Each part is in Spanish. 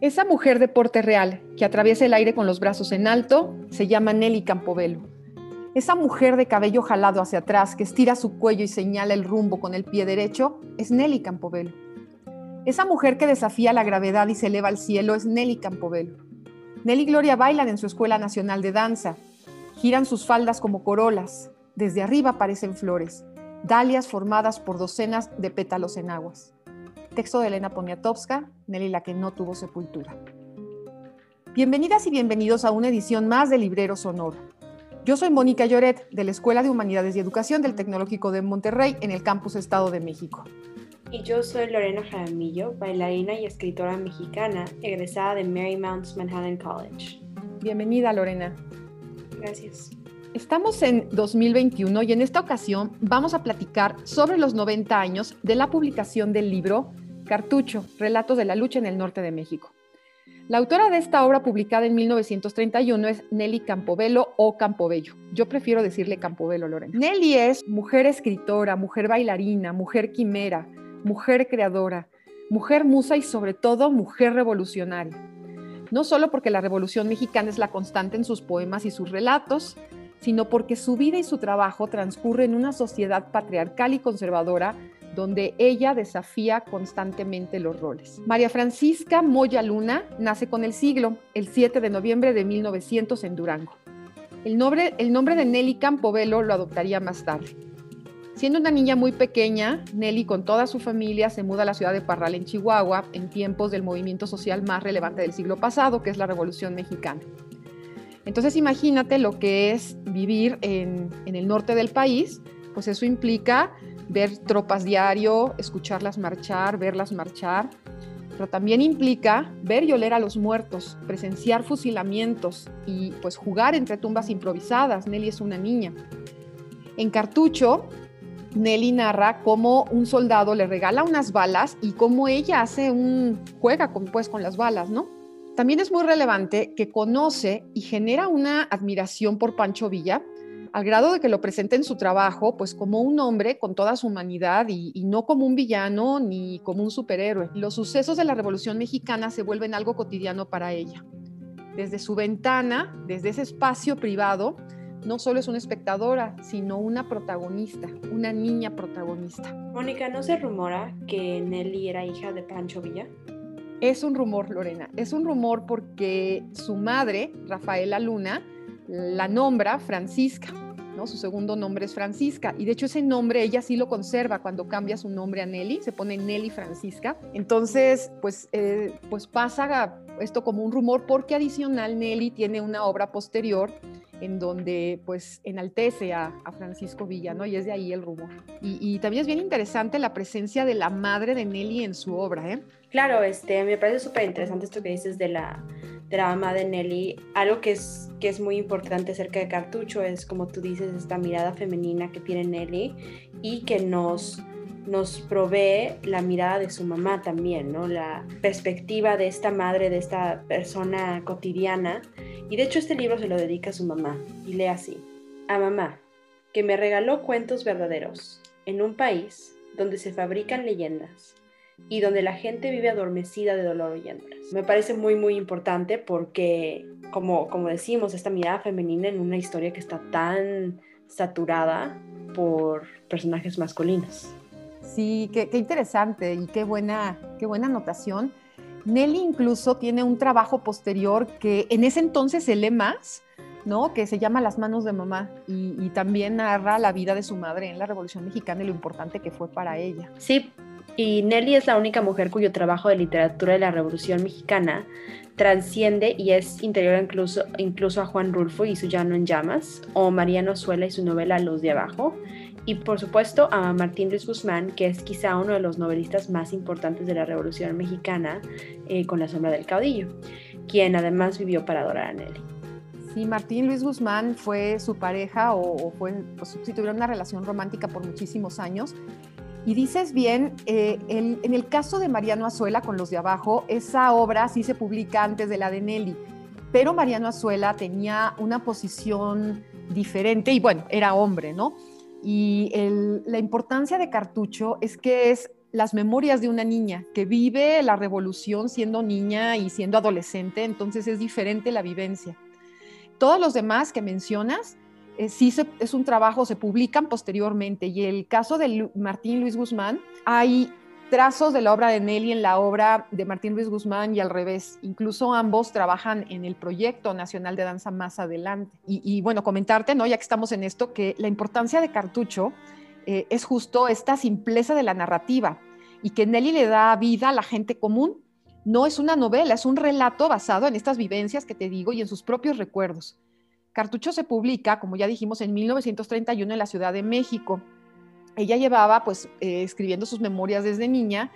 Esa mujer de porte real que atraviesa el aire con los brazos en alto se llama Nelly Campobello. Esa mujer de cabello jalado hacia atrás que estira su cuello y señala el rumbo con el pie derecho es Nelly Campobello. Esa mujer que desafía la gravedad y se eleva al cielo es Nelly Campobello. Nelly y Gloria bailan en su Escuela Nacional de Danza. Giran sus faldas como corolas. Desde arriba aparecen flores, dalias formadas por docenas de pétalos en aguas. Texto de Elena Poniatowska, Nelly la que no tuvo sepultura. Bienvenidas y bienvenidos a una edición más de Librero Sonoro. Yo soy Mónica Lloret, de la Escuela de Humanidades y Educación del Tecnológico de Monterrey, en el Campus Estado de México. Y yo soy Lorena Jaramillo, bailarina y escritora mexicana, egresada de Marymount Manhattan College. Bienvenida, Lorena. Gracias. Estamos en 2021 y en esta ocasión vamos a platicar sobre los 90 años de la publicación del libro Cartucho, Relatos de la Lucha en el Norte de México. La autora de esta obra publicada en 1931 es Nelly Campobello o Campobello. Yo prefiero decirle Campobello, Lorena. Nelly es mujer escritora, mujer bailarina, mujer quimera, mujer creadora, mujer musa y sobre todo mujer revolucionaria. No solo porque la Revolución Mexicana es la constante en sus poemas y sus relatos, sino porque su vida y su trabajo transcurren en una sociedad patriarcal y conservadora donde ella desafía constantemente los roles. María Francisca Moya Luna nace con el siglo, el 7 de noviembre de 1900 en Durango. El nombre, el nombre de Nelly Campobello lo adoptaría más tarde. Siendo una niña muy pequeña, Nelly con toda su familia se muda a la ciudad de Parral en Chihuahua en tiempos del movimiento social más relevante del siglo pasado, que es la Revolución Mexicana. Entonces imagínate lo que es vivir en, el norte del país, pues eso implica ver tropas diario, escucharlas marchar, verlas marchar, pero también implica ver y oler a los muertos, presenciar fusilamientos y pues jugar entre tumbas improvisadas. Nelly es una niña. En Cartucho, Nelly narra cómo un soldado le regala unas balas y cómo ella hace un juega con, pues con las balas, ¿no? También es muy relevante que conoce y genera una admiración por Pancho Villa, al grado de que lo presenta en su trabajo pues como un hombre con toda su humanidad y, y, no como un villano ni como un superhéroe. Los sucesos de la Revolución Mexicana se vuelven algo cotidiano para ella. Desde su ventana, desde ese espacio privado, no solo es una espectadora, sino una protagonista, una niña protagonista. Mónica, ¿no se rumora que Nelly era hija de Pancho Villa? Es un rumor, Lorena. Es un rumor porque su madre, Rafaela Luna, la nombra Francisca. ¿no? Su segundo nombre es Francisca. Y de hecho ese nombre ella sí lo conserva cuando cambia su nombre a Nelly. Se pone Nelly Francisca. Entonces, pues, eh, pues pasa esto como un rumor porque adicional Nelly tiene una obra posterior en donde pues enaltece a, a, Francisco Villa, ¿no? Y es de ahí el rumor. Y, también es bien interesante la presencia de la madre de Nelly en su obra, ¿eh? Claro, este, me parece súper interesante esto que dices de la, mamá de Nelly. Algo que es, que es muy importante acerca de Cartucho es, como tú dices, esta mirada femenina que tiene Nelly y que nos nos provee la mirada de su mamá también, ¿no? La perspectiva de esta madre, de esta persona cotidiana. Y de hecho este libro se lo dedica a su mamá y lee así. A mamá, que me regaló cuentos verdaderos, en un país donde se fabrican leyendas y donde la gente vive adormecida de dolor oyéndolas. Me parece muy, muy importante porque, como, como decimos, esta mirada femenina en una historia que está tan saturada por personajes masculinos. Sí, qué, interesante y qué buena, qué buena anotación. Nelly incluso tiene un trabajo posterior que en ese entonces se lee más, ¿no? Que se llama Las manos de mamá y, también narra la vida de su madre en la Revolución Mexicana y lo importante que fue para ella. Sí, y Nelly es la única mujer cuyo trabajo de literatura de la Revolución Mexicana transciende y es interior incluso, incluso a Juan Rulfo y su Llano en Llamas, o Mariano Suela y su novela Luz de Abajo, y por supuesto a Martín Luis Guzmán, que es quizá uno de los novelistas más importantes de la Revolución Mexicana eh, con La sombra del caudillo, quien además vivió para adorar a Nelly. Sí, Martín Luis Guzmán fue su pareja o, fue, pues, tuvieron una relación romántica por muchísimos años. Y dices bien, eh, en el caso de Mariano Azuela con los de abajo, esa obra sí se publica antes de la de Nelly, pero Mariano Azuela tenía una posición diferente y bueno, era hombre, ¿no? Y la importancia de Cartucho es que es las memorias de una niña que vive la revolución siendo niña y siendo adolescente, entonces es diferente la vivencia. Todos los demás que mencionas eh, sí es un trabajo, se publican posteriormente. Y el caso de Martín Luis Guzmán, hay trazos de la obra de Nelly en la obra de Martín Luis Guzmán y al revés. Incluso ambos trabajan en el proyecto nacional de danza más adelante. Y, bueno, comentarte, ¿no? ya que estamos en esto, que la importancia de Cartucho eh, es justo esta simpleza de la narrativa y que Nelly le da vida a la gente común. No es una novela, es un relato basado en estas vivencias que te digo y en sus propios recuerdos. Cartucho se publica, como ya dijimos, en 1931 en la Ciudad de México. Ella llevaba, pues, eh, escribiendo sus memorias desde niña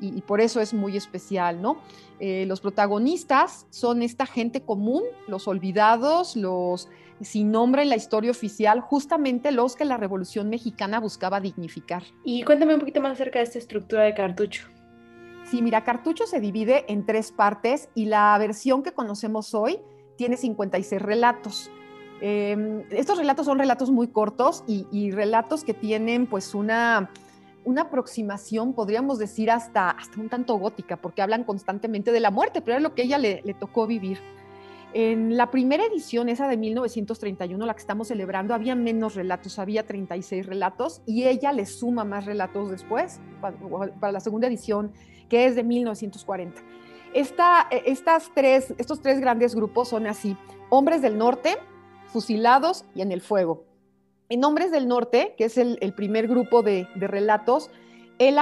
y, por eso es muy especial, ¿no? Eh, los protagonistas son esta gente común, los olvidados, los sin nombre en la historia oficial, justamente los que la Revolución Mexicana buscaba dignificar. Y cuéntame un poquito más acerca de esta estructura de Cartucho. Sí, mira, Cartucho se divide en tres partes y la versión que conocemos hoy tiene 56 relatos. Em, estos relatos son relatos muy cortos y, relatos que tienen pues una, una aproximación, podríamos decir, hasta, hasta un tanto gótica, porque hablan constantemente de la muerte, pero es lo que ella le, le tocó vivir. En la primera edición, esa de 1931, la que estamos celebrando, había menos relatos, había 36 relatos y ella le suma más relatos después, para, la segunda edición, que es de 1940. Esta, estas tres, estos tres grandes grupos son así, Hombres del Norte, fusilados y en el fuego. En Hombres del Norte, que es el, primer grupo de, relatos,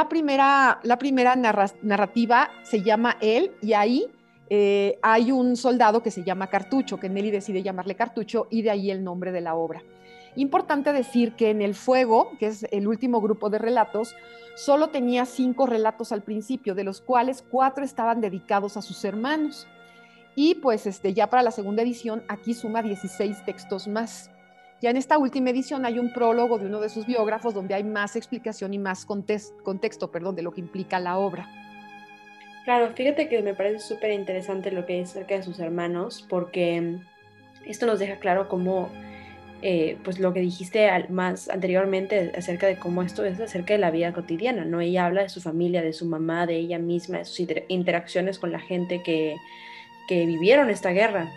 primera, la primera narrativa se llama Él y ahí eh, hay un soldado que se llama Cartucho, que Nelly decide llamarle Cartucho y de ahí el nombre de la obra. Importante decir que en El Fuego, que es el último grupo de relatos, solo tenía cinco relatos al principio, de los cuales cuatro estaban dedicados a sus hermanos. Y pues este, ya para la segunda edición aquí suma 16 textos más. Ya en esta última edición hay un prólogo de uno de sus biógrafos donde hay más explicación y más contexto, perdón, de lo que implica la obra. Claro, fíjate que me parece súper interesante lo que dice acerca de sus hermanos, porque esto nos deja claro cómo, eh, pues lo que dijiste más anteriormente acerca de cómo esto es acerca de la vida cotidiana, ¿no? Ella habla de su familia, de su mamá, de ella misma, de sus interacciones con la gente que, que vivieron esta guerra.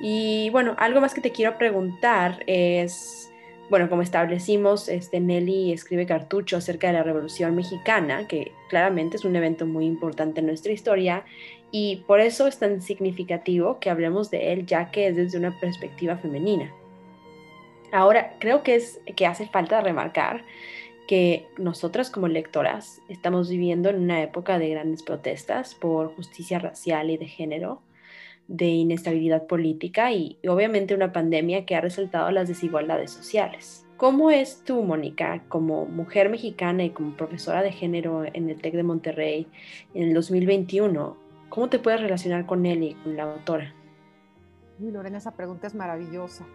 Y bueno, algo más que te quiero preguntar es, bueno, como establecimos, este, Nelly escribe cartucho acerca de la Revolución Mexicana, que claramente es un evento muy importante en nuestra historia, y por eso es tan significativo que hablemos de él, ya que es desde una perspectiva femenina. Ahora, creo que, es, que hace falta remarcar que nosotras como lectoras estamos viviendo en una época de grandes protestas por justicia racial y de género, de inestabilidad política y, obviamente una pandemia que ha resaltado las desigualdades sociales. ¿Cómo es tú, Mónica, como mujer mexicana y como profesora de género en el TEC de Monterrey en el 2021? ¿Cómo te puedes relacionar con él y con la autora? Uy, Lorena, esa pregunta es maravillosa.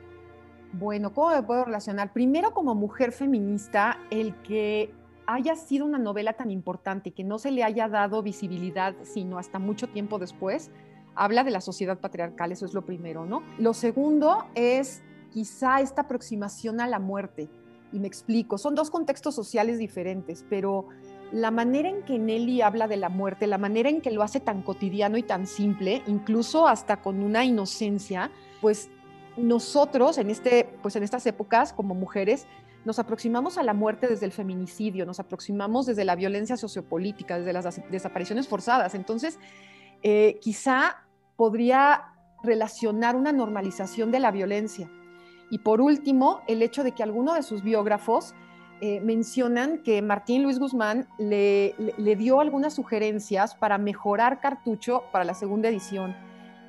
Bueno, ¿cómo me puedo relacionar? Primero, como mujer feminista, el que haya sido una novela tan importante que no se le haya dado visibilidad, sino hasta mucho tiempo después, habla de la sociedad patriarcal, eso es lo primero, ¿no? Lo segundo es quizá esta aproximación a la muerte, y me explico, son dos contextos sociales diferentes, pero la manera en que Nelly habla de la muerte, la manera en que lo hace tan cotidiano y tan simple, incluso hasta con una inocencia, pues nosotros en, este, pues en estas épocas como mujeres nos aproximamos a la muerte desde el feminicidio, nos aproximamos desde la violencia sociopolítica, desde las desapariciones forzadas. Entonces, eh, quizá podría relacionar una normalización de la violencia. Y por último, el hecho de que algunos de sus biógrafos eh, mencionan que Martín Luis Guzmán le, dio algunas sugerencias para mejorar Cartucho para la segunda edición.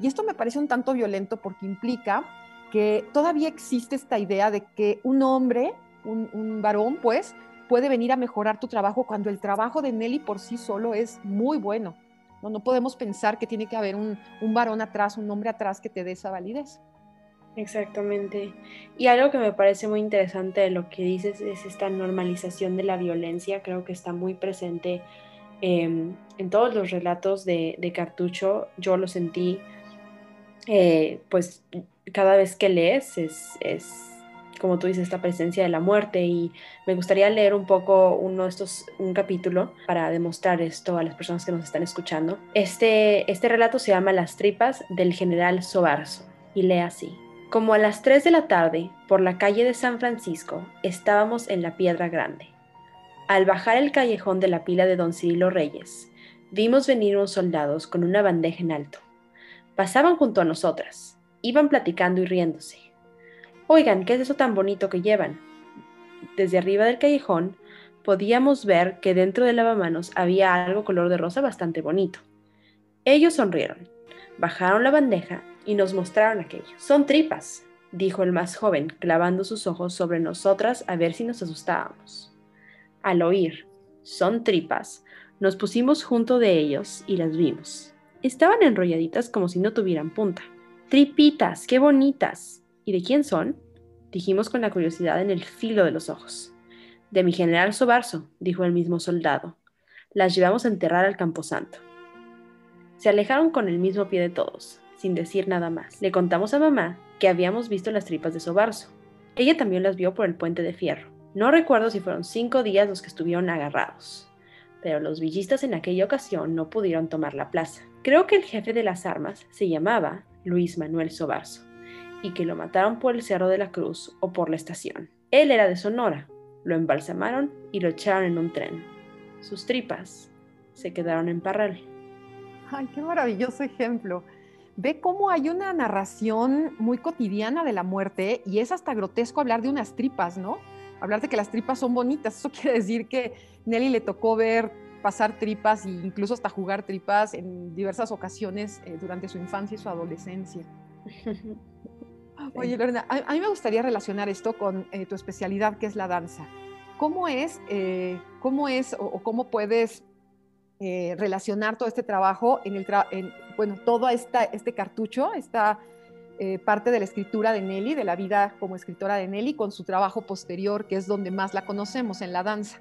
Y esto me parece un tanto violento porque implica que todavía existe esta idea de que un hombre, un, un varón, pues, puede venir a mejorar tu trabajo cuando el trabajo de Nelly por sí solo es muy bueno. No, podemos pensar que tiene que haber un, varón atrás, un hombre atrás que te dé esa validez. Exactamente. Y algo que me parece muy interesante de lo que dices es esta normalización de la violencia. Creo que está muy presente em, en todos los relatos de, Cartucho. Yo lo sentí, eh, pues cada vez que lees es, es, como tú dices, esta presencia de la muerte. Y me gustaría leer un poco uno de estos, un capítulo para demostrar esto a las personas que nos están escuchando. Este, este relato se llama Las tripas del general Sobarzo y lee así. Como a las 3 de la tarde, por la calle de San Francisco, estábamos en la Piedra Grande. Al bajar el callejón de la pila de Don Cirilo Reyes, vimos venir unos soldados con una bandeja en alto. Pasaban junto a nosotras, iban platicando y riéndose. Oigan, ¿qué es eso tan bonito que llevan? Desde arriba del callejón podíamos ver que dentro del lavamanos había algo color de rosa bastante bonito. Ellos sonrieron, bajaron la bandeja y nos mostraron aquello. Son tripas, dijo el más joven, clavando sus ojos sobre nosotras a ver si nos asustábamos. Al oír, son tripas, nos pusimos junto de ellos y las vimos. Estaban enrolladitas como si no tuvieran punta. Tripitas, qué bonitas. ¿Y de quién son? Dijimos con la curiosidad en el filo de los ojos. De mi general Sobarzo, dijo el mismo soldado. Las llevamos a enterrar al camposanto. Se alejaron con el mismo pie de todos, sin decir nada más. Le contamos a mamá que habíamos visto las tripas de Sobarzo. Ella también las vio por el puente de fierro. No recuerdo si fueron cinco días los que estuvieron agarrados, pero los villistas en aquella ocasión no pudieron tomar la plaza. Creo que el jefe de las armas se llamaba Luis Manuel Sobarzo y que lo mataron por el Cerro de la Cruz o por la estación. Él era de Sonora, lo embalsamaron y lo echaron en un tren. Sus tripas se quedaron en Parral. Ay, qué maravilloso ejemplo ve cómo hay una narración muy cotidiana de la muerte y es hasta grotesco hablar de unas tripas, ¿no? Hablar de que las tripas son bonitas. Eso quiere decir que Nelly le tocó ver pasar tripas e incluso hasta jugar tripas en diversas ocasiones eh, durante su infancia y su adolescencia. Oye, Lorena, a, mí me gustaría relacionar esto con eh, tu especialidad, que es la danza. ¿Cómo es, eh, cómo es o, cómo puedes relacionar todo este trabajo en el, en, bueno, todo esta, este cartucho, esta eh, parte de la escritura de Nelly, de la vida como escritora de Nelly, con su trabajo posterior, que es donde más la conocemos, en la danza.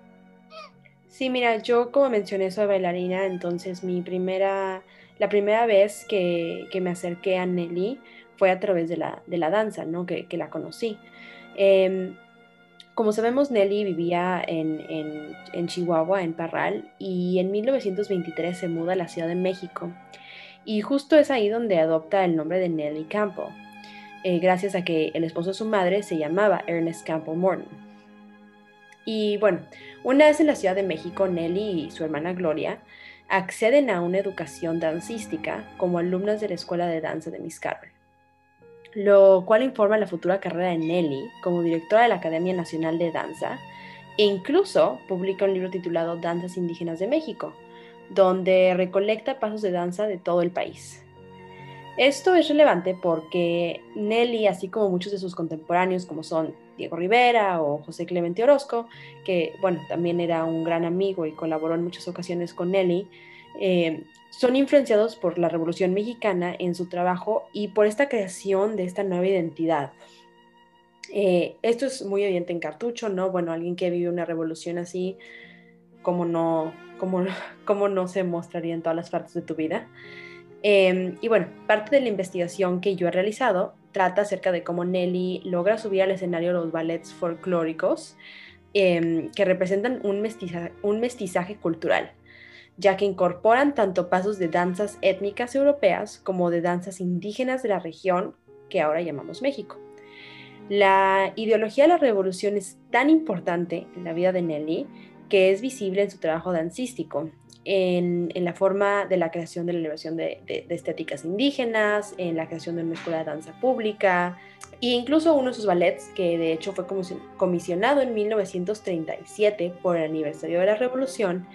Sí, mira, yo como mencioné soy bailarina, entonces mi primera, la primera vez que, me acerqué a Nelly fue a través de la, de la danza, ¿no? Que, la conocí. Em, como sabemos, Nelly vivía en, en, en, Chihuahua, en Parral, y en 1923 se muda a la Ciudad de México. Y justo es ahí donde adopta el nombre de Nellie Campbell, eh, gracias a que el esposo de su madre se llamaba Ernest Campbell Morton. Y bueno, una vez en la Ciudad de México, Nelly y su hermana Gloria acceden a una educación dancística como alumnas de la Escuela de Danza de Miss Carroll, lo cual informa la futura carrera de Nelly como directora de la Academia Nacional de Danza e incluso publica un libro titulado Danzas Indígenas de México, donde recolecta pasos de danza de todo el país. Esto es relevante porque Nelly, así como muchos de sus contemporáneos, como son Diego Rivera o José Clemente Orozco, que bueno, también era un gran amigo y colaboró en muchas ocasiones con Nelly, eh, son influenciados por la Revolución Mexicana en su trabajo y por esta creación de esta nueva identidad. Eh, esto es muy evidente en Cartucho, ¿no? Bueno, alguien que vive una revolución así, como no, cómo, no se mostraría en todas las partes de tu vida. Em, y bueno, parte de la investigación que yo he realizado trata acerca de cómo Nelly logra subir al escenario los ballets folclóricos em, que representan un mestizaje cultural, ya que incorporan tanto pasos de danzas étnicas europeas como de danzas indígenas de la región que ahora llamamos México. La ideología de la revolución es tan importante en la vida de Nelly que es visible en su trabajo dancístico, en, la forma de la creación de la elevación de, estéticas indígenas, en la creación de una escuela de danza pública, e incluso uno de sus ballets, que de hecho fue comisionado en 1937 por el aniversario de la Revolución,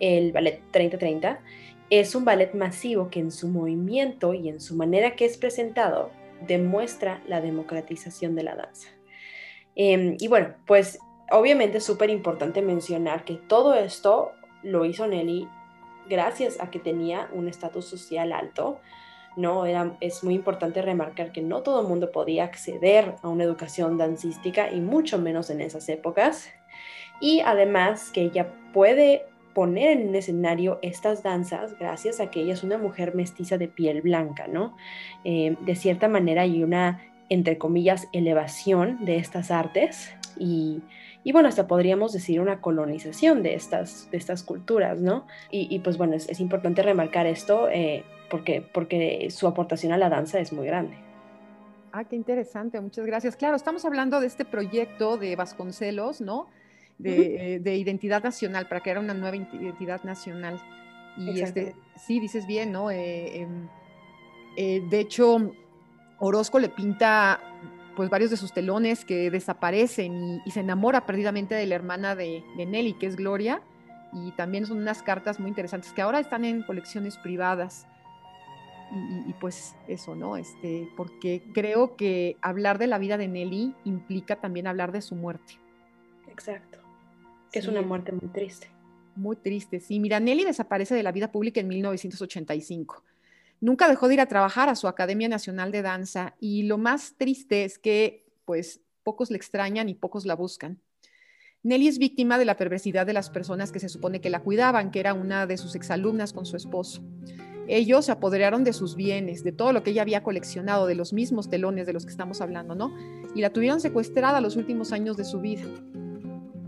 el ballet 3030, es un ballet masivo que en su movimiento y en su manera que es presentado demuestra la democratización de la danza. Em, y bueno, pues obviamente es súper importante mencionar que todo esto lo hizo Nelly gracias a que tenía un estatus social alto, ¿no? Era, es muy importante remarcar que no todo el mundo podía acceder a una educación dancística y mucho menos en esas épocas. Y además que ella puede poner en un escenario estas danzas gracias a que ella es una mujer mestiza de piel blanca, ¿no? Eh, de cierta manera hay una, entre comillas, elevación de estas artes y, y bueno, hasta podríamos decir una colonización de estas, de estas culturas, ¿no? Y, y pues bueno, es, es, importante remarcar esto eh, porque, porque su aportación a la danza es muy grande. Ah, qué interesante, muchas gracias. Claro, estamos hablando de este proyecto de Vasconcelos, ¿no? De, de identidad nacional, para crear una nueva identidad nacional. Y este, sí, dices bien, ¿no? Eh, eh, de hecho, Orozco le pinta pues varios de sus telones que desaparecen y, y se enamora perdidamente de la hermana de, de, Nelly, que es Gloria, y también son unas cartas muy interesantes que ahora están en colecciones privadas. Y, y, pues eso, ¿no? Este, porque creo que hablar de la vida de Nelly implica también hablar de su muerte. Exacto. Sí. es una muerte muy triste. Muy triste, sí. Mira, Nelly desaparece de la vida pública en 1985. Nunca dejó de ir a trabajar a su Academia Nacional de Danza y lo más triste es que, pues, pocos le extrañan y pocos la buscan. Nelly es víctima de la perversidad de las personas que se supone que la cuidaban, que era una de sus exalumnas con su esposo. Ellos se apoderaron de sus bienes, de todo lo que ella había coleccionado, de los mismos telones de los que estamos hablando, ¿no? Y la tuvieron secuestrada los últimos años de su vida.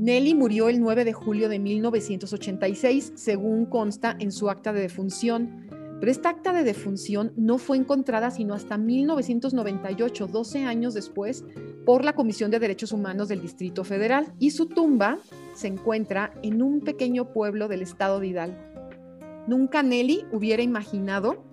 Nelly murió el 9 de julio de 1986, según consta en su acta de defunción. Pero esta acta de defunción no fue encontrada sino hasta 1998, 12 años después, por la Comisión de Derechos Humanos del Distrito Federal. Y su tumba se encuentra en un pequeño pueblo del estado de Hidalgo. Nunca Nelly hubiera imaginado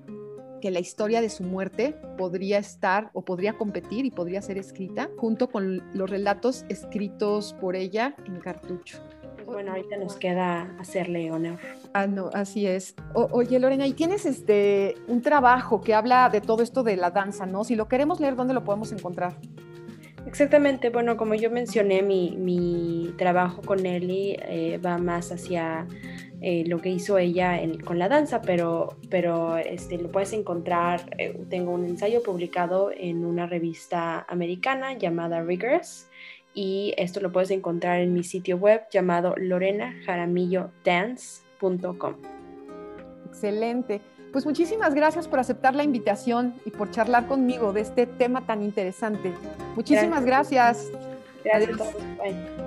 que la historia de su muerte podría estar o podría competir y podría ser escrita junto con los relatos escritos por ella en cartucho. Pues bueno, ahorita nos queda hacerle honor. Ah, no, así es. O, oye, Lorena, y tienes este un trabajo que habla de todo esto de la danza, ¿no? Si lo queremos leer, ¿dónde lo podemos encontrar? Exactamente, bueno, como yo mencioné, mi, mi trabajo con Nelly eh, va más hacia eh, lo que hizo ella en, con la danza, pero, pero este, lo puedes encontrar, eh, tengo un ensayo publicado en una revista americana llamada Rigorous y esto lo puedes encontrar en mi sitio web llamado lorenajaramillodance.com. Excelente. Pues muchísimas gracias por aceptar la invitación y por charlar conmigo de este tema tan interesante. Muchísimas gracias. Gracias, gracias a todos. Bye.